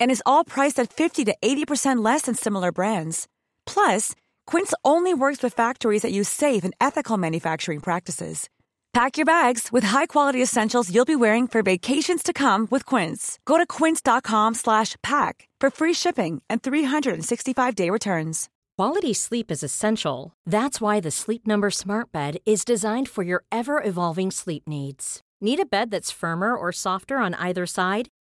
And is all priced at 50 to 80% less than similar brands. Plus, Quince only works with factories that use safe and ethical manufacturing practices. Pack your bags with high-quality essentials you'll be wearing for vacations to come with Quince. Go to quince.com/pack for free shipping and 365-day returns. Quality sleep is essential. That's why the Sleep Number Smart Bed is designed for your ever-evolving sleep needs. Need a bed that's firmer or softer on either side?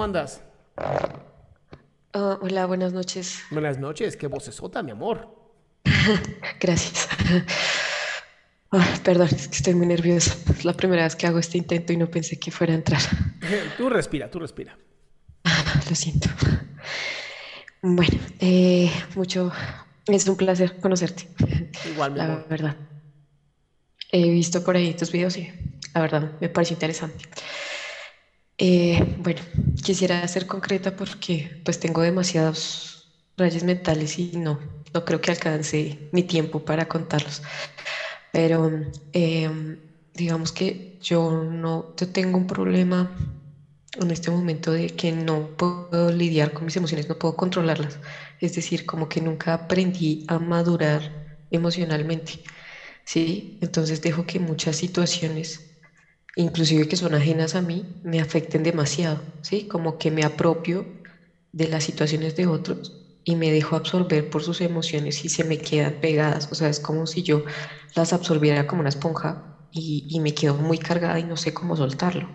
¿Cómo andas? Ah, hola, buenas noches. Buenas noches, qué vocesota, mi amor. Gracias. Ah, perdón, es que estoy muy nerviosa. Es la primera vez que hago este intento y no pensé que fuera a entrar. Tú respira, tú respira. Ah, Lo siento. Bueno, eh, mucho. Es un placer conocerte. Igual, mi La amor. verdad. He visto por ahí tus videos y la verdad me parece interesante. Eh, bueno, quisiera ser concreta porque pues tengo demasiados rayos mentales y no, no creo que alcance mi tiempo para contarlos. Pero em, digamos que yo no yo tengo un problema en este momento de que no puedo lidiar con mis emociones, no puedo controlarlas. Es decir, como que nunca aprendí a madurar emocionalmente, ¿sí? Entonces dejo que muchas situaciones inclusive que son ajenas a mí, me afecten demasiado, ¿sí? Como que me apropio de las situaciones de otros y me dejo absorber por sus emociones y se me quedan pegadas, o sea, es como si yo las absorbiera como una esponja y, y me quedo muy cargada y no sé cómo soltarlo.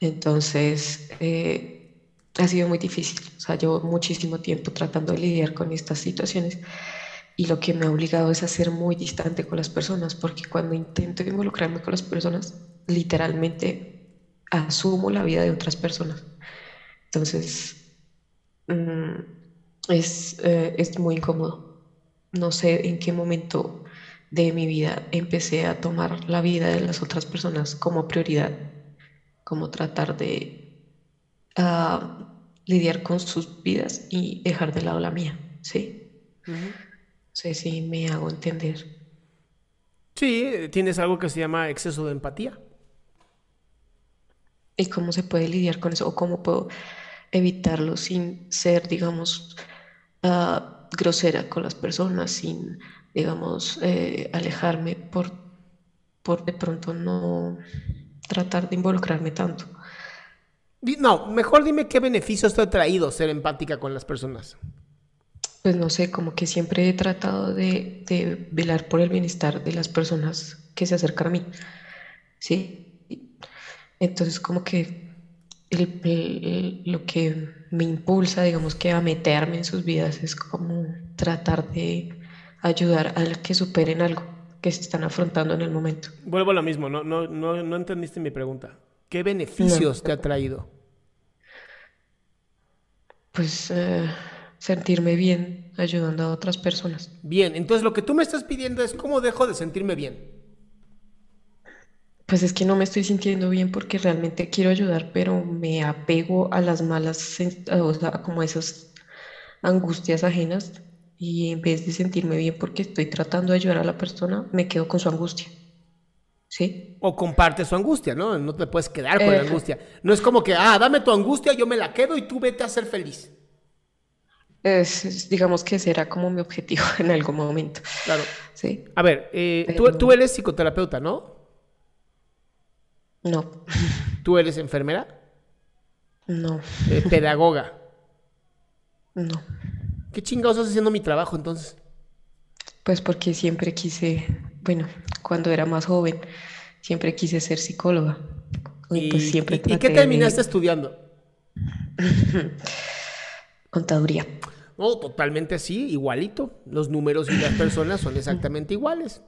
Entonces, eh, ha sido muy difícil, o sea, llevo muchísimo tiempo tratando de lidiar con estas situaciones y lo que me ha obligado es a ser muy distante con las personas, porque cuando intento involucrarme con las personas, literalmente asumo la vida de otras personas. Entonces, mm, es, eh, es muy incómodo. No sé en qué momento de mi vida empecé a tomar la vida de las otras personas como prioridad, como tratar de ah, lidiar con sus vidas y dejar de lado la mía, ¿sí? Sé si me hago entender. Sí, tienes algo que se llama exceso de empatía. ¿Y cómo se puede lidiar con eso? ¿O cómo puedo evitarlo sin ser, digamos, ah, grosera con las personas, sin, digamos, eh, alejarme por, por de pronto no tratar de involucrarme tanto? No, mejor dime qué beneficios te ha traído ser empática con las personas. Pues no sé, como que siempre he tratado de, de velar por el bienestar de las personas que se acercan a mí, ¿sí? Entonces como que el- el- lo que me impulsa, digamos que a meterme en sus vidas es como tratar de ayudar a que superen algo que se están afrontando en el momento. Vuelvo a lo mismo, no, no, no, no entendiste mi pregunta. ¿Qué beneficios te ha traído? Pues eh, sentirme bien ayudando a otras personas. Bien, entonces lo que tú me estás pidiendo es cómo dejo de sentirme bien. Pues es que no me estoy sintiendo bien porque realmente quiero ayudar, pero me apego a las malas, o sea, como a esas angustias ajenas y en vez de sentirme bien porque estoy tratando de ayudar a la persona, me quedo con su angustia. ¿Sí? O comparte su angustia, ¿no? No te puedes quedar con la angustia. No es como que, ah, dame tu angustia, yo me la quedo y tú vete a ser feliz. Es, digamos que será como mi objetivo en algún momento. Claro. ¿Sí? A ver, eh, tú, Pero- tú eres psicoterapeuta, ¿no? No, ¿Tú eres enfermera? no, Eh, pedagoga. no. ¿Qué chingados estás haciendo mi trabajo entonces? Pues porque siempre quise, bueno, cuando era más joven, siempre quise ser psicóloga. Y, pues siempre y- ¿y qué de terminaste estudiando? Contaduría. No, totalmente así, igualito. Los números y las personas son exactamente iguales.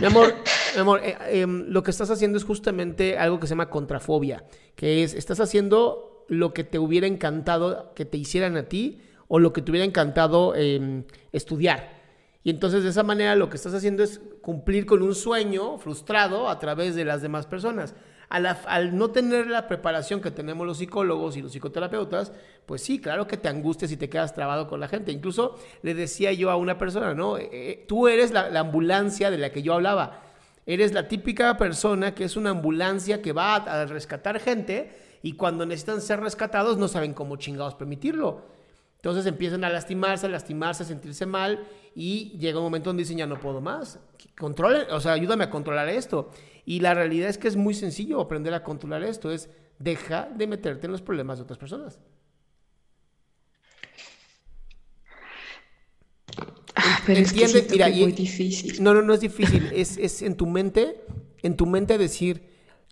Mi amor, mi amor, eh, em, lo que estás haciendo es justamente algo que se llama contrafobia, que es, estás haciendo lo que te hubiera encantado que te hicieran a ti o lo que te hubiera encantado em, estudiar. Y entonces de esa manera lo que estás haciendo es cumplir con un sueño frustrado a través de las demás personas. Al no tener la preparación que tenemos los psicólogos y los psicoterapeutas, pues sí, claro que te angustias y te quedas trabado con la gente. Incluso le decía yo a una persona, ¿no? Eh, eh, tú eres la, la ambulancia de la que yo hablaba. Eres la típica persona que es una ambulancia que va a, a rescatar gente y cuando necesitan ser rescatados no saben cómo chingados permitirlo. Entonces empiezan a lastimarse, a lastimarse, a sentirse mal y llega un momento donde dicen ya no puedo más. Controle, o sea, ayúdame a controlar esto. Y la realidad es que es muy sencillo aprender a controlar esto. Es deja de meterte en los problemas de otras personas. Ah, pero es que Entiende, mira, que es muy difícil. No, no, no es difícil. Es, es en tu mente, en tu mente decir,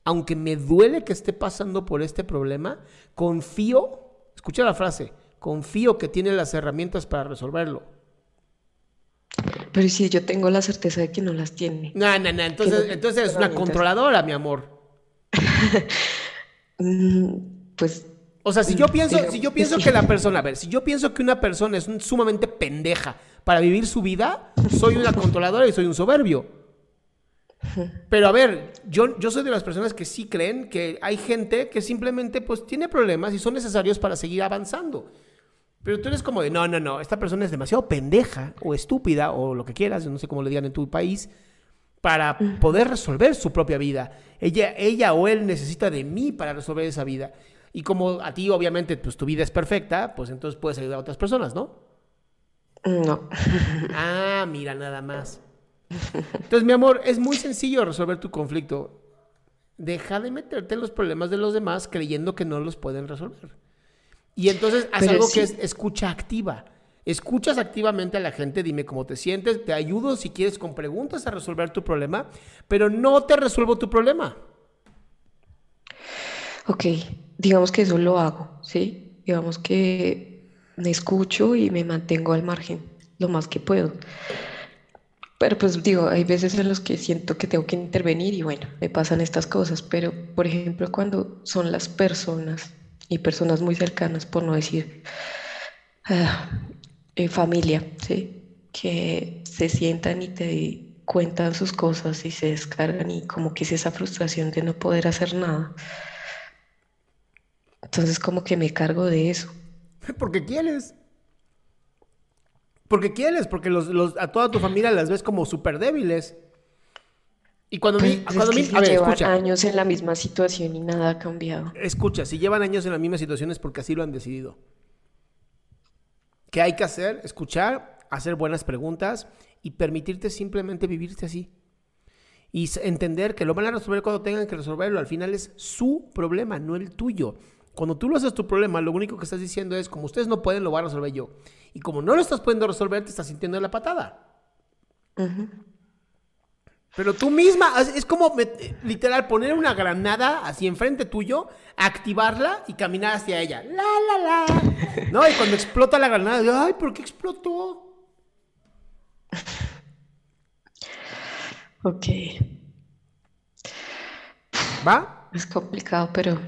aunque me duele que esté pasando por este problema, confío, escucha la frase, confío que tiene las herramientas para resolverlo. Pero si yo tengo la certeza de que no las tiene. No, no, no, entonces, no- entonces eres una controladora, mi amor. Mm, Pues O sea, si yo Mm, pienso, si yo que pienso que la persona, a ver, si yo pienso que una persona es un- sumamente pendeja para vivir su vida, soy una controladora y soy un soberbio. Pero a ver, yo, yo soy de las personas que sí creen que hay gente que simplemente pues tiene problemas y son necesarios para seguir avanzando. Pero tú eres como de, no, no, no, esta persona es demasiado pendeja o estúpida o lo que quieras, yo no sé cómo le digan en tu país, para poder resolver su propia vida. Ella, ella o él necesita de mí para resolver esa vida. Y como a ti, obviamente, pues tu vida es perfecta, pues entonces puedes ayudar a otras personas, ¿no? no. Ah, mira, nada más. Entonces, mi amor, es muy sencillo resolver tu conflicto. Deja de meterte en los problemas de los demás creyendo que no los pueden resolver. Y entonces haz Pero algo sí. que es escucha activa. Escuchas activamente a la gente, dime cómo te sientes, te ayudo si quieres con preguntas a resolver tu problema, pero no te resuelvo tu problema. Ok, digamos que eso lo hago, ¿sí? Digamos que me escucho y me mantengo al margen lo más que puedo. Pero pues digo, hay veces en los que siento que tengo que intervenir y bueno, me pasan estas cosas, pero por ejemplo cuando son las personas y personas muy cercanas, por no decir ah, eh, familia, ¿sí? Que se sientan y te cuentan sus cosas y se descargan y como que es esa frustración de no poder hacer nada. Entonces como que me cargo de eso. Porque quieres. Porque quieres, porque los, los- a toda tu familia las ves como súper débiles. Y cuando mi, Pues cuando es mi- que si a ver, llevan escucha. años en la misma situación y nada ha cambiado. Escucha, si llevan años en la misma situación es porque así lo han decidido. ¿Qué hay que hacer? Escuchar, hacer buenas preguntas y permitirte simplemente vivirte así. Y entender que lo van a resolver cuando tengan que resolverlo. Al final es su problema, no el tuyo. Cuando tú lo haces tu problema, lo único que estás diciendo es, como ustedes no pueden, lo voy a resolver yo. Y como no lo estás pudiendo resolver, te estás sintiendo de la patada. Pero tú misma, es como literal poner una granada así enfrente tuyo, activarla y caminar hacia ella. La, la, la. ¿No? Y cuando explota la granada, ay, ¿por qué explotó? Ok, ¿Va? es complicado, pero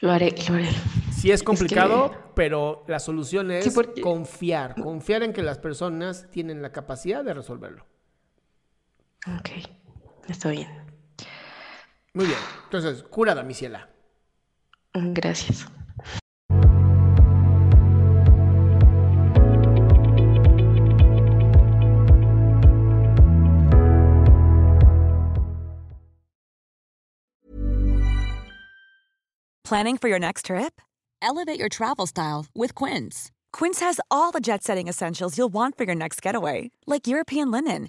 lo haré, lo haré. Sí es complicado, que- pero la solución es Sí, porque- confiar. Confiar en que las personas tienen la capacidad de resolverlo. Ok, está bien. Muy bien. Entonces, curada, mi ciela. Gracias. Planning for your next trip? Elevate your travel style with Quince. Quince has all the jet setting essentials you'll want for your next getaway, like European linen,